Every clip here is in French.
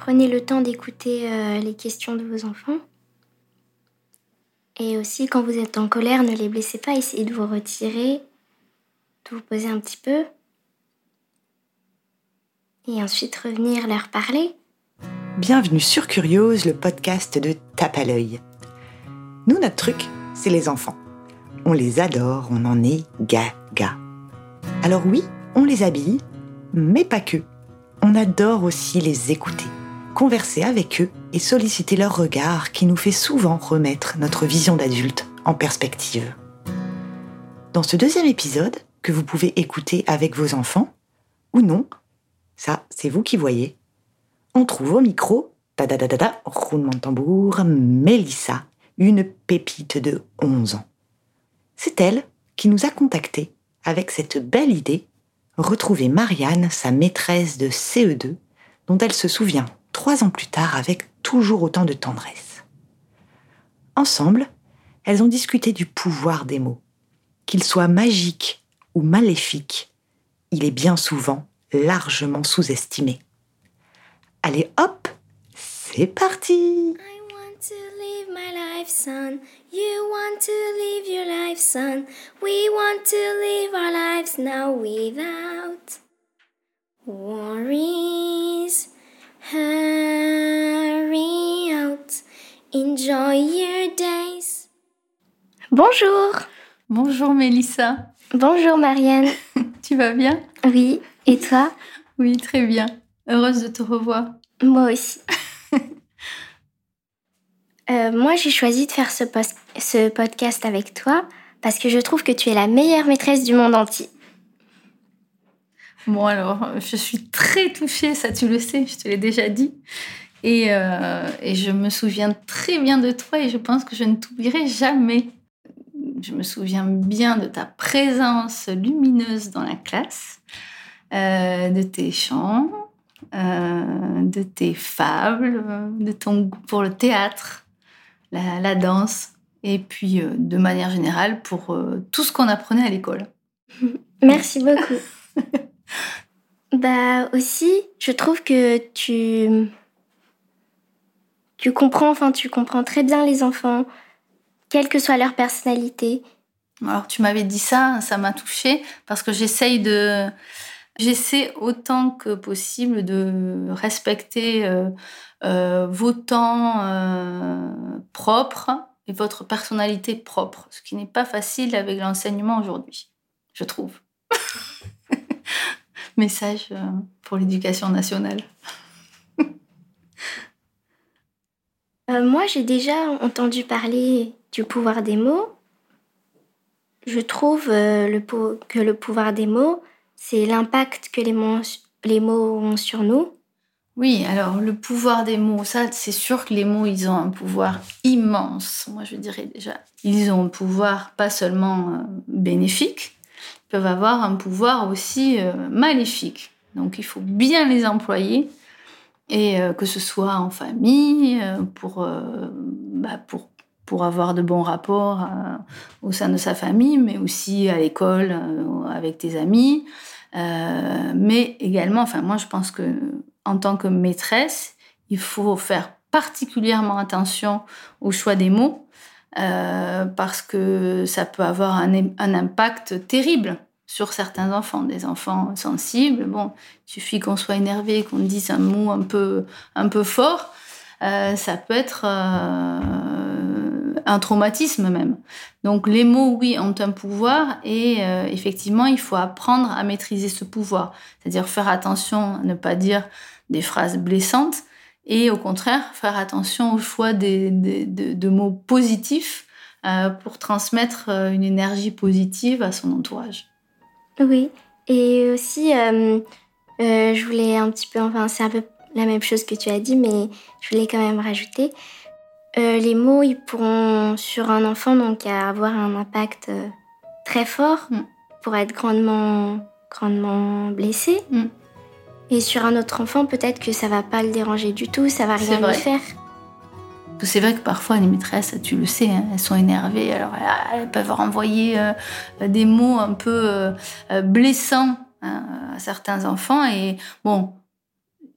Prenez le temps d'écouter euh, les questions de vos enfants. Et aussi, quand vous êtes en colère, ne les blessez pas. Essayez de vous retirer, de vous poser un petit peu. Et ensuite revenir leur parler. Bienvenue sur Curiose, le podcast de Tape à l'œil. Nous, notre truc, c'est les enfants. On les adore, on en est gaga. Alors oui, on les habille, mais pas que. On adore aussi les écouter, converser avec eux et solliciter leur regard qui nous fait souvent remettre notre vision d'adulte en perspective. Dans ce deuxième épisode, que vous pouvez écouter avec vos enfants, ou non, ça c'est vous qui voyez, on trouve au micro, da da da da da, roulement de tambour, Mélissa, une pépite de 11 ans. C'est elle qui nous a contactés avec cette belle idée, retrouver Marianne, sa maîtresse de CE2, dont elle se souvient trois ans plus tard avec toujours autant de tendresse. Ensemble, elles ont discuté du pouvoir des mots. Qu'il soit magique ou maléfique, il est bien souvent largement sous-estimé. Allez hop, c'est parti I want to live my life, son. You want to live your life, son. We want to live our lives now without worries. Bonjour. Bonjour Mélissa, Bonjour Marianne. tu vas bien? Oui, et toi? Oui, très bien. Heureuse de te revoir. Moi aussi. Euh, moi, j'ai choisi de faire ce, podcast avec toi parce que je trouve que tu es la meilleure maîtresse du monde entier. Bon alors, je suis très touchée, ça tu le sais, je te l'ai déjà dit. Et, euh, et je me souviens très bien de toi et je pense que je ne t'oublierai jamais. Je me souviens bien de ta présence lumineuse dans la classe, euh, de tes chants, euh, de tes fables, de ton goût pour le théâtre, la, la danse, et puis euh, de manière générale pour tout ce qu'on apprenait à l'école. Merci beaucoup. bah aussi, je trouve que tu tu comprends, enfin tu comprends très bien les enfants, quelle que soit leur personnalité. Alors tu m'avais dit ça, ça m'a touchée parce que j'essaye de, j'essaie autant que possible de respecter euh, euh, vos temps euh, propres et votre personnalité propre, ce qui n'est pas facile avec l'enseignement aujourd'hui, je trouve. Message pour l'éducation nationale. Moi, j'ai déjà entendu parler du pouvoir des mots. Je trouve euh, que le pouvoir des mots, c'est l'impact que les mots, ont sur nous. Oui, alors le pouvoir des mots, ça c'est sûr que les mots, ils ont un pouvoir immense. Moi je dirais déjà, ils ont un pouvoir pas seulement euh, bénéfique, ils peuvent avoir un pouvoir aussi euh, maléfique. Donc il faut bien les employer et que ce soit en famille, pour, bah, pour, pour avoir de bons rapports euh, au sein de sa famille, mais aussi à l'école, euh, avec tes amis. Euh, mais également, enfin moi je pense que en tant que maîtresse, il faut faire particulièrement attention au choix des mots parce que ça peut avoir un, impact terrible sur certains enfants, des enfants sensibles. Bon, il suffit qu'on soit énervé, qu'on dise un mot un peu, un peu fort, ça peut être un traumatisme même. Donc les mots, oui, ont un pouvoir et euh, effectivement, il faut apprendre à maîtriser ce pouvoir, c'est-à-dire faire attention à ne pas dire des phrases blessantes et au contraire faire attention au choix des, de, mots positifs euh, pour transmettre euh, une énergie positive à son entourage. Oui, et aussi, je voulais un petit peu, enfin c'est un peu la même chose que tu as dit, mais je voulais quand même rajouter. Euh, les mots, ils pourront sur un enfant donc avoir un impact euh, très fort Mm. pour être grandement, grandement blessé. Mm. Et sur un autre enfant, peut-être que ça va pas le déranger du tout, ça va rien lui faire. C'est vrai que parfois les maîtresses, tu le sais, hein, elles sont énervées, alors elles peuvent renvoyer euh, des mots un peu euh, blessants hein, à certains enfants. Et bon,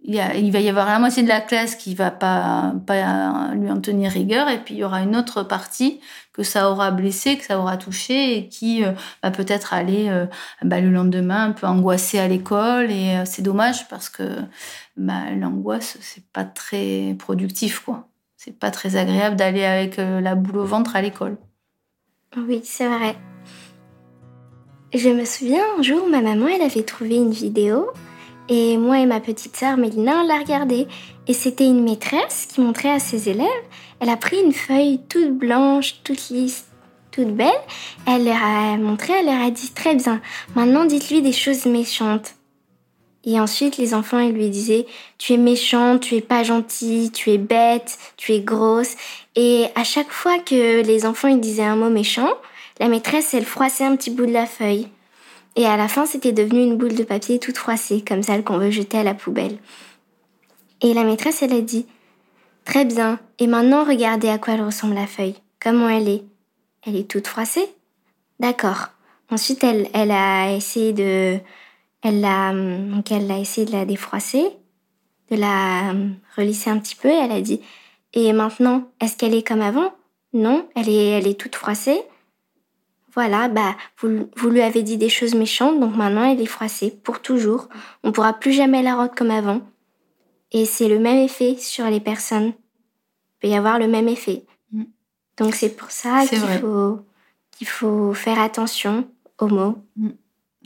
il, va y avoir la moitié de la classe qui va pas, pas lui en tenir rigueur, et puis il y aura une autre partie que ça aura blessé, que ça aura touché, et qui euh, va peut-être aller euh, bah, le lendemain un peu angoissé à l'école. Et euh, c'est dommage parce que bah, l'angoisse, c'est pas très productif, quoi. C'est pas très agréable d'aller avec la boule au ventre à l'école. Oui, c'est vrai. Je me souviens un jour, ma maman, elle avait trouvé une vidéo et moi et ma petite sœur Mélina, on l'a regardée. Et c'était une maîtresse qui montrait à ses élèves. Elle a pris une feuille toute blanche, toute lisse, toute belle. Elle leur a montré, elle leur a dit très bien. Maintenant, dites-lui des choses méchantes. Et ensuite, les enfants, ils lui disaient, tu es méchante, tu es pas gentille, tu es bête, tu es grosse. Et à chaque fois que les enfants, ils disaient un mot méchant, la maîtresse, elle froissait un petit bout de la feuille. Et à la fin, c'était devenu une boule de papier toute froissée, comme celle qu'on veut jeter à la poubelle. Et la maîtresse, elle a dit Très bien, et maintenant regardez à quoi elle ressemble la feuille. Comment elle est? Elle est toute froissée? D'accord. Ensuite, elle, elle a essayé de. Elle a, donc elle a essayé de la défroisser, de la relisser un petit peu, et elle a dit Et maintenant, est-ce qu'elle est comme avant Non, elle est, elle est toute froissée. Voilà, bah, vous, vous, lui avez dit des choses méchantes, donc maintenant elle est froissée pour toujours. On pourra plus jamais la rendre comme avant. Et c'est le même effet sur les personnes. Il peut y avoir le même effet. Mm. Donc c'est pour ça qu'il faut, qu'il faut faire attention aux mots. Mm.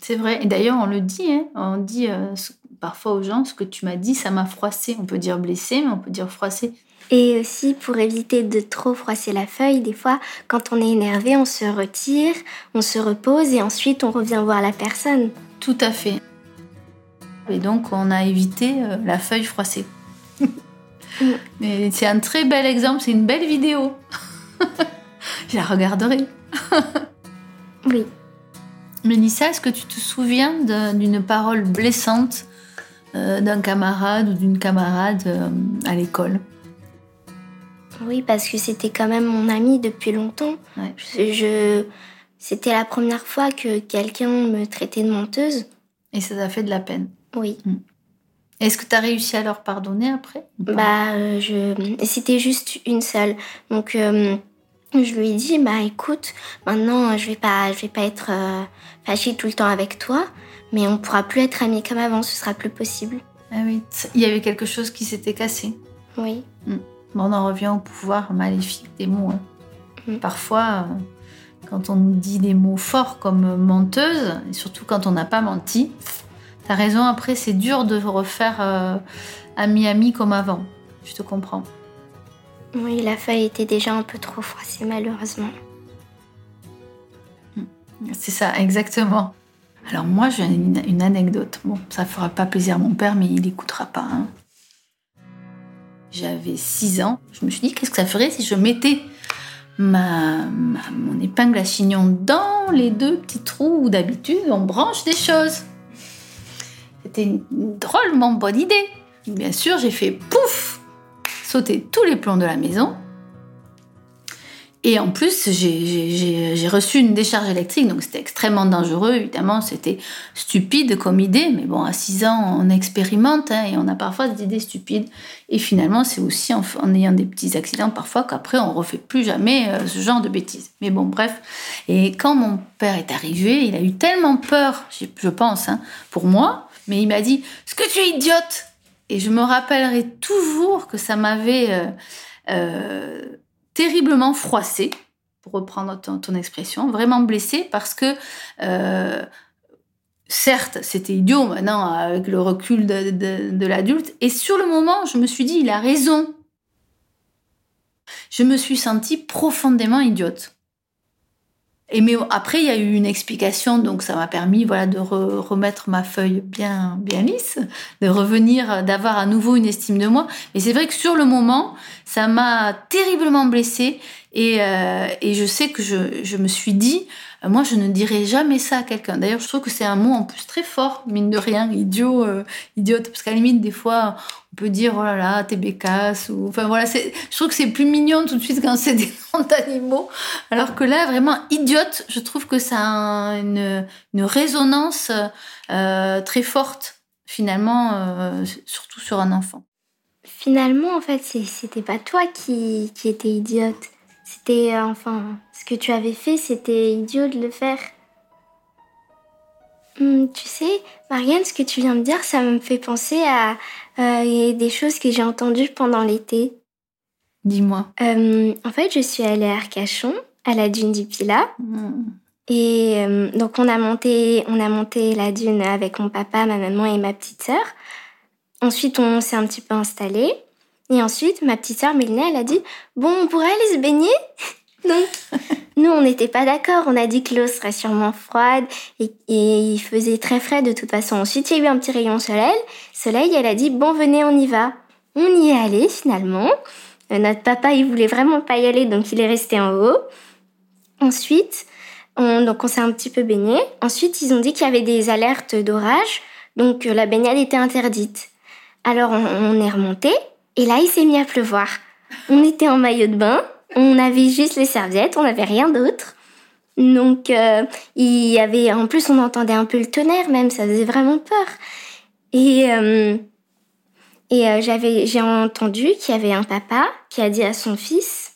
C'est vrai. Et d'ailleurs, on le dit, hein. on dit euh, parfois aux gens, ce que tu m'as dit, ça m'a froissé. On peut dire blessé, mais on peut dire froissé. Et aussi, pour éviter de trop froisser la feuille, des fois, quand on est énervé, on se retire, on se repose et ensuite on revient voir la personne. Tout à fait. Et donc, on a évité euh, la feuille froissée. Mais c'est un très bel exemple, c'est une belle vidéo. Je la regarderai. oui. Mélissa, est-ce que tu te souviens d'une parole blessante euh, d'un camarade ou d'une camarade euh, à l'école? Oui, parce que c'était quand même mon ami depuis longtemps. Je, c'était la première fois que quelqu'un me traitait de menteuse. Et ça t'a fait de la peine. Oui. Hmm. Est-ce que tu as réussi à leur pardonner après Bah, euh, je... c'était juste une seule. Donc, euh, je lui ai dit, bah écoute, maintenant je vais pas, je vais pas être euh, fâchée tout le temps avec toi, mais on pourra plus être amis comme avant, ce sera plus possible. Ah oui, il y avait quelque chose qui s'était cassé. Oui. Hmm on en revient au pouvoir maléfique des mots. Hein. Mm. Parfois, euh, quand on nous dit des mots forts comme menteuse, et surtout quand on n'a pas menti, t'as raison, après c'est dur de refaire ami-ami euh, comme avant. Je te comprends. Oui, la feuille était déjà un peu trop froissée malheureusement. Mm. C'est ça, exactement. Alors moi, j'ai une, anecdote. Bon, ça fera pas plaisir à mon père, mais il n'écoutera pas. Hein. J'avais 6 ans. Je me suis dit, qu'est-ce que ça ferait si je mettais ma, mon épingle à chignon dans les deux petits trous où d'habitude on branche des choses? C'était une drôlement bonne idée. Bien sûr, j'ai fait pouf sauter tous les plombs de la maison. Et en plus, j'ai reçu une décharge électrique, donc c'était extrêmement dangereux. Évidemment, c'était stupide comme idée, mais bon, à 6 ans, on expérimente hein, et on a parfois des idées stupides. Et finalement, c'est aussi en, ayant des petits accidents parfois qu'après, on refait plus jamais euh, ce genre de bêtises. Mais bon, bref. Et quand mon père est arrivé, il a eu tellement peur, je pense, hein, pour moi, mais il m'a dit Ce que tu es idiote? Et je me rappellerai toujours que ça m'avait. Euh, euh, terriblement froissée, pour reprendre ton, expression, vraiment blessée parce que, euh, certes, c'était idiot maintenant avec le recul de, l'adulte, et sur le moment, je me suis dit, il a raison. Je me suis sentie profondément idiote. Et mais après, il y a eu une explication, donc ça m'a permis voilà, de remettre ma feuille bien, bien lisse, de revenir, d'avoir à nouveau une estime de moi. Mais c'est vrai que sur le moment, ça m'a terriblement blessée et, euh, et, je sais que je, me suis dit, euh, moi, je ne dirais jamais ça à quelqu'un. D'ailleurs, je trouve que c'est un mot en plus très fort, mine de rien, idiot, euh, idiote, parce qu'à la limite, des fois, on peut dire, oh là là, t'es bécasse, enfin voilà, je trouve que c'est plus mignon tout de suite quand c'est des noms d'animaux, alors que là, vraiment, idiote, je trouve que ça a une, résonance très forte. finalement, surtout sur un enfant. Finalement, en fait, c'était pas toi qui, qui étais idiote. C'était, euh, enfin, ce que tu avais fait, c'était idiot de le faire. Hum, tu sais, Marianne, ce que tu viens de dire, ça me fait penser à euh, des choses que j'ai entendues pendant l'été. Dis-moi. en fait, je suis allée à Arcachon, à la dune du Pilat. Mmh. Et euh, donc on a monté, on a monté la dune avec mon papa, ma maman et ma petite sœur. Ensuite, on s'est un petit peu installé. Et ensuite, ma petite sœur Mélina, elle a dit bon, on pourrait aller se baigner? donc nous, on n'était pas d'accord. On a dit que l'eau serait sûrement froide et, il faisait très frais de toute façon. Ensuite, il y a eu un petit rayon soleil. Soleil, elle a dit bon, venez, on y va. On y est allé finalement. Euh, notre papa, il voulait vraiment pas y aller, donc il est resté en haut. Ensuite, donc on s'est un petit peu baigné. Ensuite, ils ont dit qu'il y avait des alertes d'orage, donc euh, la baignade était interdite. Alors on, est remonté et là il s'est mis à pleuvoir. On était en maillot de bain, on avait juste les serviettes, on n'avait rien d'autre. Donc euh, il y avait, en plus on entendait un peu le tonnerre même, ça faisait vraiment peur. Et euh, et j'avais, j'ai entendu qu'il y avait un papa qui a dit à son fils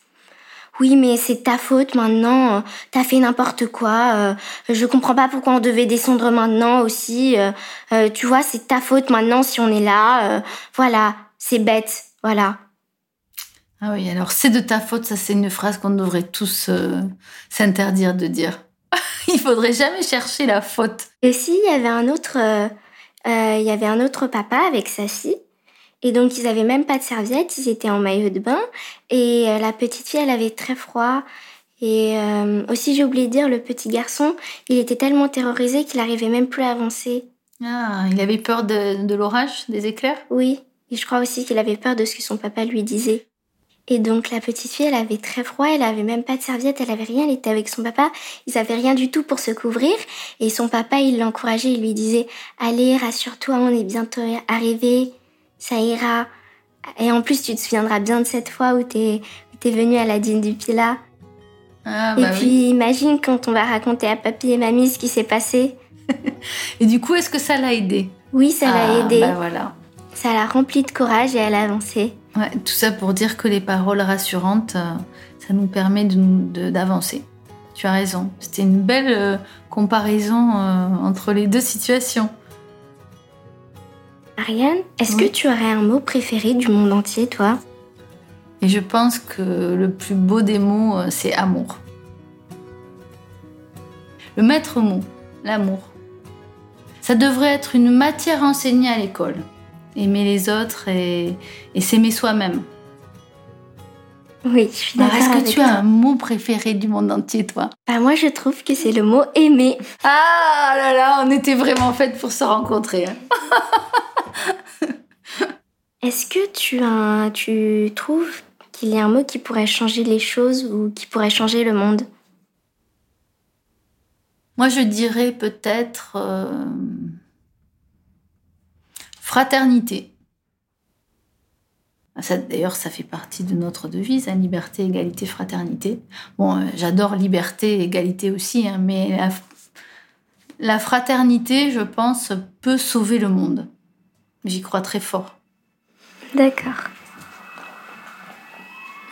oui, mais c'est ta faute maintenant, euh, t'as fait n'importe quoi, euh, je comprends pas pourquoi on devait descendre maintenant aussi, euh, tu vois, c'est ta faute maintenant si on est là, voilà, c'est bête, voilà. Ah oui, alors c'est de ta faute, ça c'est une phrase qu'on devrait tous s'interdire de dire. il faudrait jamais chercher la faute. Et aussi, il y avait un autre, il y avait un autre papa avec sa fille et donc, ils avaient même pas de serviette, ils étaient en maillot de bain. Et euh, la petite fille, elle avait très froid. Et euh, aussi, j'ai oublié de dire, le petit garçon, il était tellement terrorisé qu'il n'arrivait même plus à avancer. Ah, il avait peur de, de l'orage, des éclairs? Oui, et je crois aussi qu'il avait peur de ce que son papa lui disait. Et donc la petite fille, elle avait très froid, elle avait même pas de serviette, elle avait rien, elle était avec son papa, ils avaient rien du tout pour se couvrir. Et son papa, il l'encourageait, il lui disait Allez, rassure-toi, on est bientôt arrivé ça ira. Et en plus, tu te souviendras bien de cette fois où t'es es venu à la dîne du Pilat. Ah, et bah puis imagine quand on va raconter à papy et mamie ce qui s'est passé. et du coup, est-ce que ça l'a aidé? Oui, ça l'a ah, aidé. Bah voilà. Ça l'a rempli de courage et elle a avancé. Ouais, tout ça pour dire que les paroles rassurantes, euh, ça nous permet d'avancer. Tu as raison. C'était une belle euh, comparaison euh, entre les deux situations. Ariane, est-ce que tu aurais un mot préféré du monde entier, toi? Et je pense que le plus beau des mots, c'est amour. Le maître mot, l'amour. Ça devrait être une matière enseignée à l'école. Aimer les autres et, s'aimer soi-même. Oui, je suis d'accord. Est-ce que tu as un mot préféré du monde entier, toi? Bah, Moi, je trouve que c'est le mot aimer. Ah là là, on était vraiment faites pour se rencontrer. Hein. Est-ce que tu, as, tu trouves qu'il y a un mot qui pourrait changer les choses ou qui pourrait changer le monde? Moi, je dirais peut-être euh, fraternité. D'ailleurs, ça fait partie de notre devise, hein, liberté, égalité, fraternité. Bon, euh, j'adore liberté, égalité aussi, hein, mais la fraternité, je pense, peut sauver le monde. J'y crois très fort. D'accord.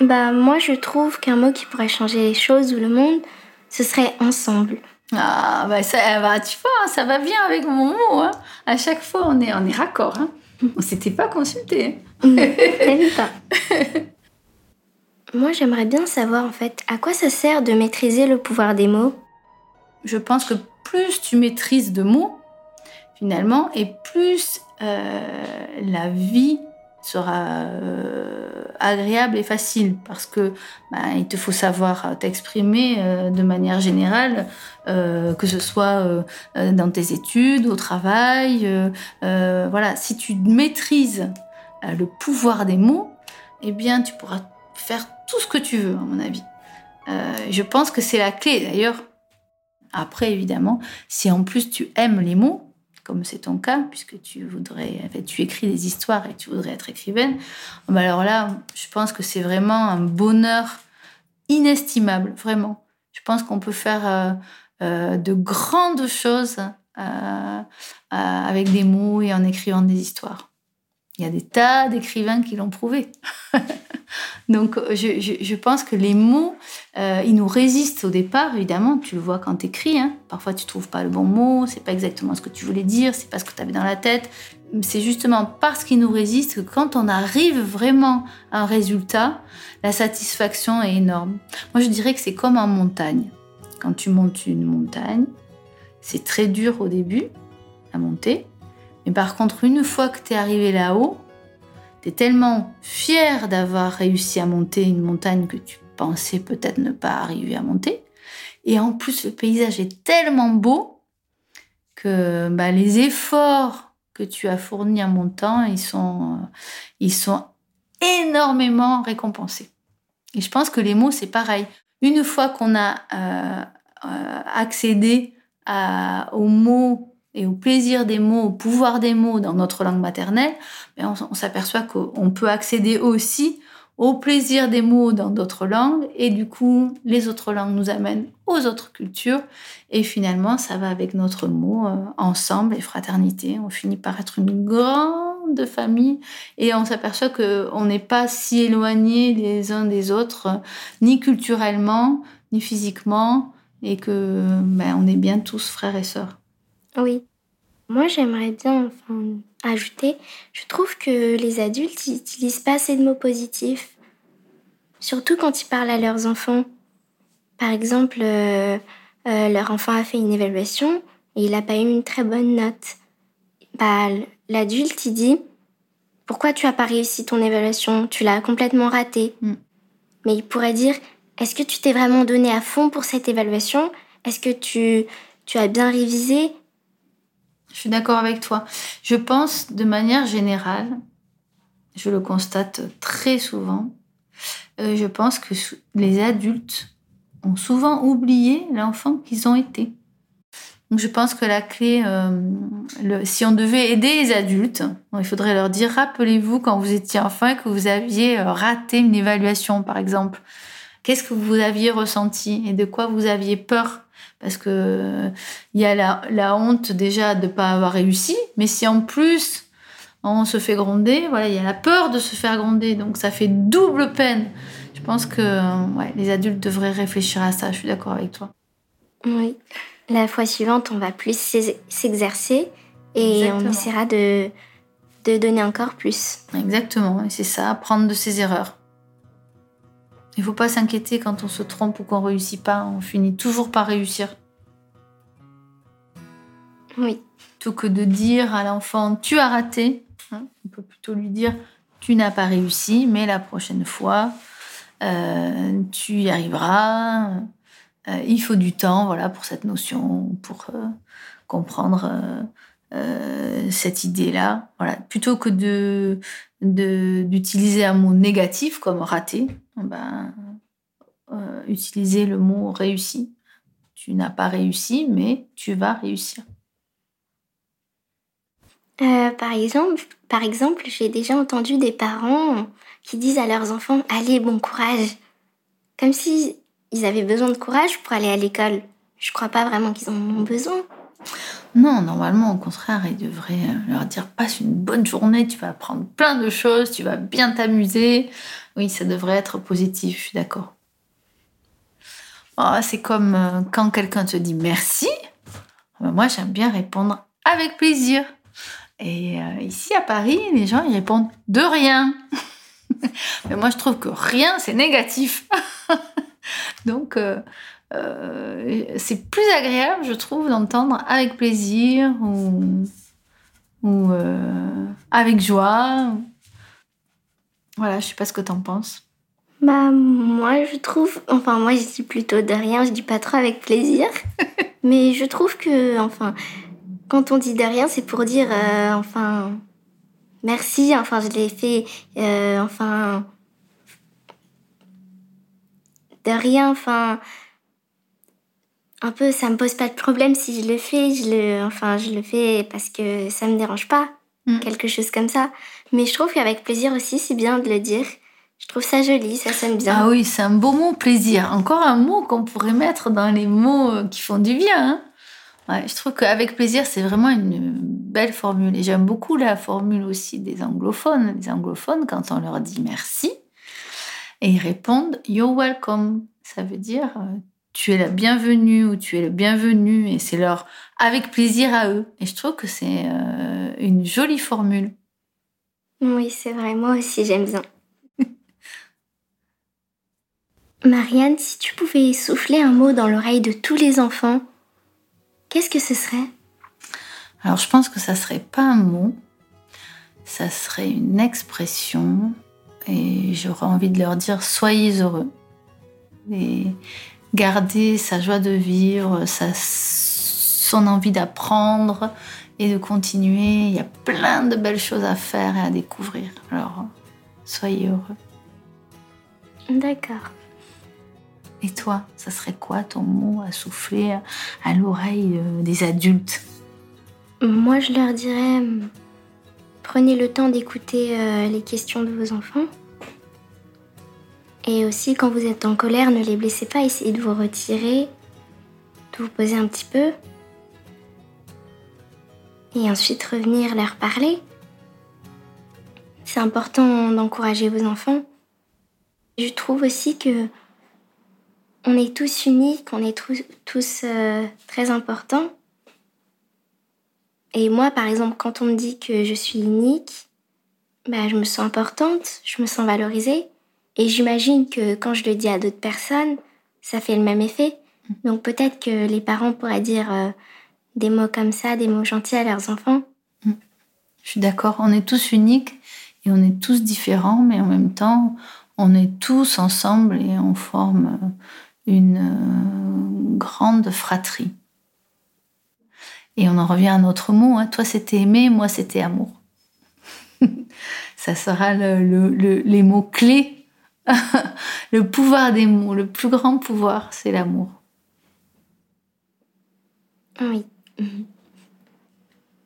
Bah moi je trouve qu'un mot qui pourrait changer les choses ou le monde, ce serait ensemble. Ah bah ça bah, tu vois, ça va bien avec mon mot. Hein. À chaque fois on est on est raccord. Hein. On s'était pas consulté. Même pas. Moi j'aimerais bien savoir en fait à quoi ça sert de maîtriser le pouvoir des mots? Je pense que plus tu maîtrises de mots, finalement, et plus euh, la vie sera euh, agréable et facile parce que bah, il te faut savoir t'exprimer euh, de manière générale, que ce soit dans tes études, au travail. voilà, si tu maîtrises le pouvoir des mots, eh bien, tu pourras faire tout ce que tu veux, à mon avis. je pense que c'est la clé. D'ailleurs, après, évidemment, si en plus tu aimes les mots, comme c'est ton cas, puisque tu voudrais, en fait, tu écris des histoires et tu voudrais être écrivaine, bah alors là, je pense que c'est vraiment un bonheur inestimable, vraiment. Je pense qu'on peut faire euh, euh, de grandes choses avec des mots et en écrivant des histoires. Il y a des tas d'écrivains qui l'ont prouvé. Donc, je, pense que les mots, euh, ils nous résistent au départ, évidemment. Tu le vois quand tu écris. Hein. Parfois, tu trouves pas le bon mot, c'est pas exactement ce que tu voulais dire, c'est pas ce que tu avais dans la tête. C'est justement parce qu'ils nous résistent que quand on arrive vraiment à un résultat, la satisfaction est énorme. Moi, je dirais que c'est comme en montagne. Quand tu montes une montagne, c'est très dur au début à monter. Mais par contre, une fois que tu es arrivé là-haut, tu es tellement fier d'avoir réussi à monter une montagne que tu pensais peut-être ne pas arriver à monter. Et en plus, le paysage est tellement beau que bah, les efforts que tu as fournis en montant, ils sont, euh, ils sont énormément récompensés. Et je pense que les mots, c'est pareil. Une fois qu'on a euh, euh, accédé aux mots et au plaisir des mots, au pouvoir des mots dans notre langue maternelle, mais on, s'aperçoit qu'on peut accéder aussi au plaisir des mots dans d'autres langues et du coup les autres langues nous amènent aux autres cultures et finalement ça va avec notre mot euh, ensemble et fraternité. On finit par être une grande famille et on s'aperçoit qu'on n'est pas si éloignés les uns des autres, ni culturellement, ni physiquement et que ben, on est bien tous frères et sœurs. Oui. Moi, j'aimerais bien enfin, ajouter, je trouve que les adultes n'utilisent pas assez de mots positifs, surtout quand ils parlent à leurs enfants. Par exemple, euh, euh, leur enfant a fait une évaluation et il n'a pas eu une très bonne note. Bah, L'adulte, il dit Pourquoi tu n'as pas réussi ton évaluation? Tu l'as complètement raté. Mm. Mais il pourrait dire Est-ce que tu t'es vraiment donné à fond pour cette évaluation? Est-ce que tu, tu as bien révisé? Je suis d'accord avec toi. Je pense de manière générale, je le constate très souvent, euh, je pense que les adultes ont souvent oublié l'enfant qu'ils ont été. Donc je pense que la clé, euh, si on devait aider les adultes, il faudrait leur dire, rappelez-vous quand vous étiez enfant et que vous aviez euh, raté une évaluation, par exemple. Qu'est-ce que vous aviez ressenti et de quoi vous aviez peur? Parce que il y a la, honte déjà de ne pas avoir réussi, mais si en plus on se fait gronder, voilà, il y a la peur de se faire gronder, donc ça fait double peine. Je pense que ouais, les adultes devraient réfléchir à ça. Je suis d'accord avec toi. Oui. La fois suivante, on va plus s'exercer et on essaiera de, de donner encore plus. Exactement, et c'est ça, apprendre de ses erreurs. Il faut pas s'inquiéter quand on se trompe ou qu'on réussit pas, on finit toujours par réussir. Oui. Plutôt que de dire à l'enfant tu as raté, hein, on peut plutôt lui dire tu n'as pas réussi, mais la prochaine fois euh, tu y arriveras. Euh, il faut du temps, voilà, pour cette notion, pour euh, comprendre cette idée-là. Voilà, plutôt que de d'utiliser un mot négatif comme raté, ben, euh, utiliser le mot réussi. Tu n'as pas réussi, mais tu vas réussir. Euh, par exemple, par exemple j'ai déjà entendu des parents qui disent à leurs enfants Allez, bon courage. Comme si ils avaient besoin de courage pour aller à l'école. Je crois pas vraiment qu'ils en ont besoin. Non, normalement, au contraire, ils devraient leur dire passe une bonne journée, tu vas apprendre plein de choses, tu vas bien t'amuser. Oui, ça devrait être positif, je suis d'accord. Oh, c'est comme euh, quand quelqu'un te dit merci. Ben, moi, j'aime bien répondre avec plaisir. Et euh, ici à Paris, les gens ils répondent de rien. Mais moi, je trouve que rien, c'est négatif. Donc, euh, c'est plus agréable, je trouve, d'entendre avec plaisir ou, avec joie. Voilà, je sais pas ce que t'en penses. Bah, moi, je trouve. Enfin, moi, je dis plutôt de rien, je dis pas trop avec plaisir. mais je trouve que, enfin, quand on dit de rien, c'est pour dire, euh, enfin, merci, enfin, je l'ai fait, enfin, de rien, enfin, un peu, ça me pose pas de problème si je le fais. Je le, enfin, je le fais parce que ça me dérange pas, mm. quelque chose comme ça. Mais je trouve qu'avec plaisir aussi, c'est bien de le dire. Je trouve ça joli, ça sonne bien. Ah oui, c'est un beau mot, plaisir. Encore un mot qu'on pourrait mettre dans les mots euh, qui font du bien. Hein. Je trouve qu'avec plaisir, c'est vraiment une belle formule. Et j'aime beaucoup la formule aussi des anglophones. Les anglophones, quand on leur dit merci, et ils répondent You're welcome. Ça veut dire euh, tu es la bienvenue ou tu es le bienvenu. Et c'est leur avec plaisir à eux. Et je trouve que c'est euh, une jolie formule. Oui, c'est vrai. Moi aussi, j'aime bien. Marianne, si tu pouvais souffler un mot dans l'oreille de tous les enfants, qu'est-ce que ce serait? Alors, je pense que ça serait pas un mot, ça serait une expression, et j'aurais envie de leur dire soyez heureux. Et garder sa joie de vivre, son envie d'apprendre et de continuer. Il y a plein de belles choses à faire et à découvrir. Alors, soyez heureux. D'accord. Et toi, ça serait quoi ton mot à souffler à l'oreille euh, des adultes? Moi, je leur dirais prenez le temps d'écouter euh, les questions de vos enfants. Et aussi, quand vous êtes en colère, ne les blessez pas, essayez de vous retirer, de vous poser un petit peu. Et ensuite revenir leur parler. C'est important d'encourager vos enfants. Je trouve aussi que on est tous uniques, on est tous, euh, très importants. Et moi, par exemple, quand on me dit que je suis unique, bah, je me sens importante, je me sens valorisée. Et j'imagine que quand je le dis à d'autres personnes, ça fait le même effet. Donc peut-être que les parents pourraient dire euh, des mots comme ça, des mots gentils à leurs enfants. Je suis d'accord, on est tous uniques et on est tous différents, mais en même temps, on est tous ensemble et on forme euh, une euh, grande fratrie. Et on en revient à un autre mot. Hein. Toi, c'était aimer, moi, c'était amour. Ça sera les mots clés. le pouvoir des mots, le plus grand pouvoir, c'est l'amour. Oui.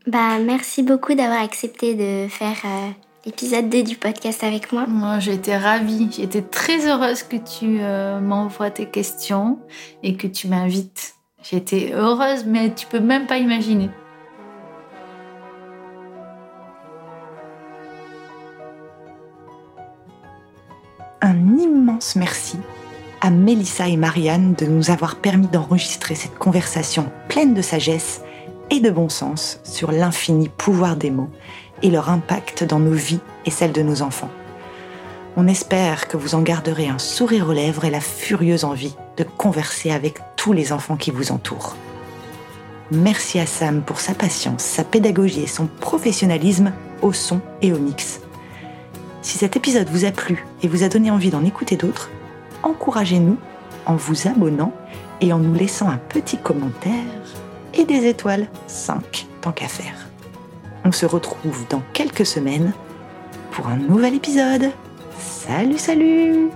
Bah, merci beaucoup d'avoir accepté de faire euh, l'épisode 2 du podcast avec moi. Moi, j'ai été ravie. J'ai été très heureuse que tu euh, m'envoies tes questions et que tu m'invites. J'ai été heureuse, mais tu peux même pas imaginer. Un immense merci à Mélissa et Marianne de nous avoir permis d'enregistrer cette conversation pleine de sagesse et de bon sens sur l'infini pouvoir des mots et leur impact dans nos vies et celles de nos enfants. On espère que vous en garderez un sourire aux lèvres et la furieuse envie de converser avec tous les enfants qui vous entourent. Merci à Sam pour sa patience, sa pédagogie et son professionnalisme au son et au mix. Si cet épisode vous a plu et vous a donné envie d'en écouter d'autres, encouragez-nous en vous abonnant et en nous laissant un petit commentaire et des étoiles, 5 tant qu'à faire. On se retrouve dans quelques semaines pour un nouvel épisode. Salut, salut